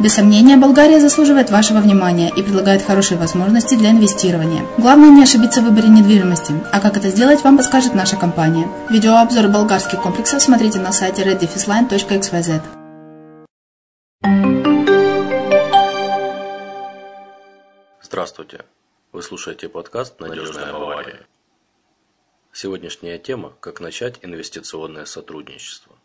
Без сомнения, Болгария заслуживает вашего внимания и предлагает хорошие возможности для инвестирования. Главное не ошибиться в выборе недвижимости, а как это сделать, вам подскажет наша компания. Видеообзор болгарских комплексов смотрите на сайте reddefisline.xyz. Здравствуйте! Вы слушаете подкаст «Надежная Бавария». Сегодняшняя тема – как начать инвестиционное сотрудничество.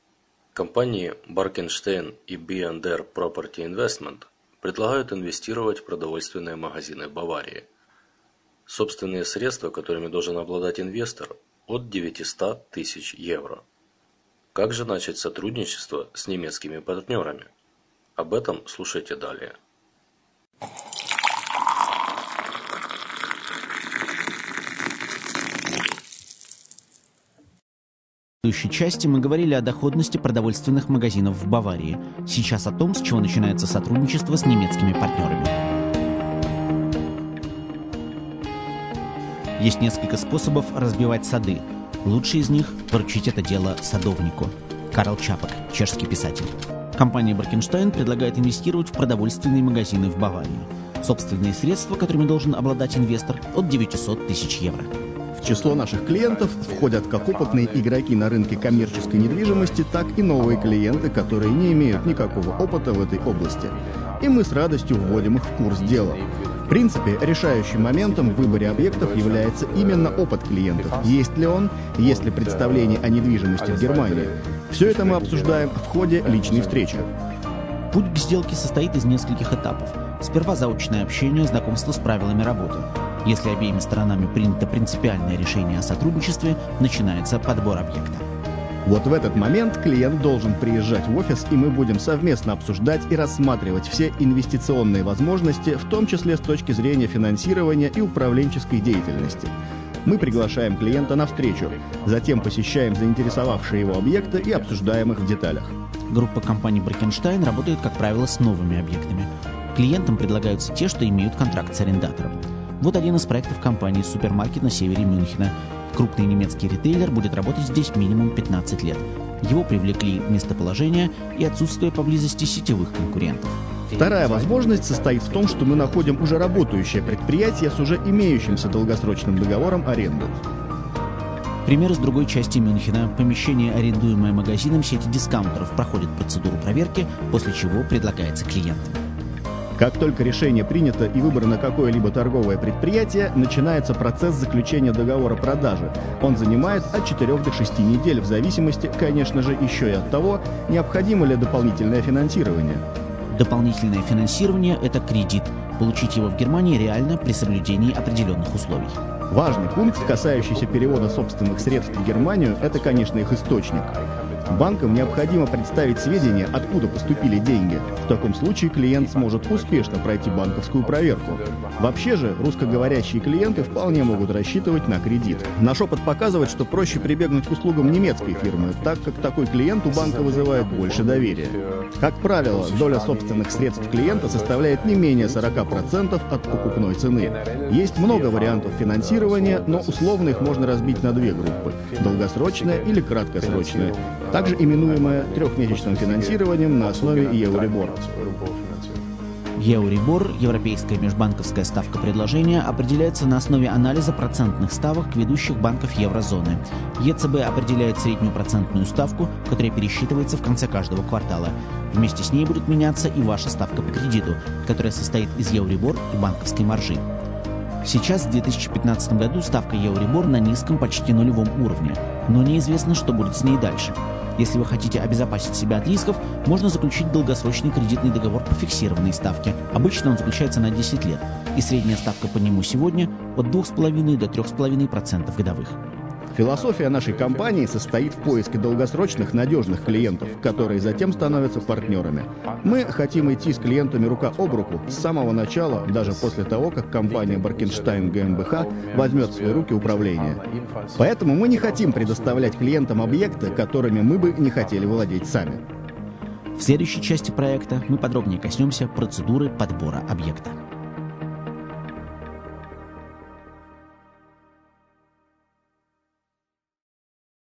Компании Barkenstein и B&R Property Investment предлагают инвестировать в продовольственные магазины Баварии. Собственные средства, которыми должен обладать инвестор, от 900 тысяч евро. Как же начать сотрудничество с немецкими партнерами? Об этом слушайте далее. Предыдущей части мы говорили о доходности продовольственных магазинов в Баварии. Сейчас о том, с чего начинается сотрудничество с немецкими партнерами. Есть несколько способов разбивать сады. Лучший из них – поручить это дело садовнику. Карл Чапок, чешский писатель. Компания Баркенштайн предлагает инвестировать в продовольственные магазины в Баварии. Собственные средства, которыми должен обладать инвестор, от 900 тысяч евро. Число наших клиентов входят как опытные игроки на рынке коммерческой недвижимости, так и новые клиенты, которые не имеют никакого опыта в этой области. И мы с радостью вводим их в курс дела. В принципе, решающим моментом в выборе объектов является именно опыт клиентов. Есть ли он, есть ли представление о недвижимости в Германии. Все это мы обсуждаем в ходе личной встречи. Путь к сделке состоит из нескольких этапов. Сперва заочное общение, знакомство с правилами работы. Если обеими сторонами принято принципиальное решение о сотрудничестве, начинается подбор объекта. Вот в этот момент клиент должен приезжать в офис, и мы будем совместно обсуждать и рассматривать все инвестиционные возможности, в том числе с точки зрения финансирования и управленческой деятельности. Мы приглашаем клиента на встречу, затем посещаем заинтересовавшие его объекты и обсуждаем их в деталях. Группа компаний Бракенштайн работает, как правило, с новыми объектами. Клиентам предлагаются те, что имеют контракт с арендатором. Вот один из проектов компании «Супермаркет» на севере Мюнхена. Крупный немецкий ритейлер будет работать здесь минимум 15 лет. Его привлекли местоположение и отсутствие поблизости сетевых конкурентов. Вторая возможность состоит в том, что мы находим уже работающее предприятие с уже имеющимся долгосрочным договором аренды. Пример из другой части Мюнхена. Помещение, арендуемое магазином сети дискаунтеров, проходит процедуру проверки, после чего предлагается клиентам. Как только решение принято и выбрано какое-либо торговое предприятие, начинается процесс заключения договора продажи. Он занимает от 4 до 6 недель в зависимости, конечно же, еще и от того, необходимо ли дополнительное финансирование. Дополнительное финансирование – это кредит. Получить его в Германии реально при соблюдении определенных условий. Важный пункт, касающийся перевода собственных средств в Германию, это, конечно, их источник. Банкам необходимо представить сведения, откуда поступили деньги. В таком случае клиент сможет успешно пройти банковскую проверку. Вообще же, русскоговорящие клиенты вполне могут рассчитывать на кредит. Наш опыт показывает, что проще прибегнуть к услугам немецкой фирмы, так как такой клиент у банка вызывает больше доверия. Как правило, доля собственных средств клиента составляет не менее 40% от покупной цены. Есть много вариантов финансирования, но условно их можно разбить на две группы – долгосрочное или краткосрочное также именуемое трехмесячным финансированием на основе Euribor. Euribor, европейская межбанковская ставка предложения, определяется на основе анализа процентных ставок ведущих банков еврозоны. ЕЦБ определяет среднюю процентную ставку, которая пересчитывается в конце каждого квартала. Вместе с ней будет меняться и ваша ставка по кредиту, которая состоит из Euribor и банковской маржи. Сейчас, в 2015 году, ставка Euribor на низком, почти нулевом уровне, но неизвестно, что будет с ней дальше. Если вы хотите обезопасить себя от рисков, можно заключить долгосрочный кредитный договор по фиксированной ставке. Обычно он заключается на 10 лет, и средняя ставка по нему сегодня от 2,5 до 3,5% годовых. Философия нашей компании состоит в поиске долгосрочных надежных клиентов, которые затем становятся партнерами. Мы хотим идти с клиентами рука об руку с самого начала, даже после того, как компания Баркенштайн ГМБХ возьмет в свои руки управление. Поэтому мы не хотим предоставлять клиентам объекты, которыми мы бы не хотели владеть сами. В следующей части проекта мы подробнее коснемся процедуры подбора объекта.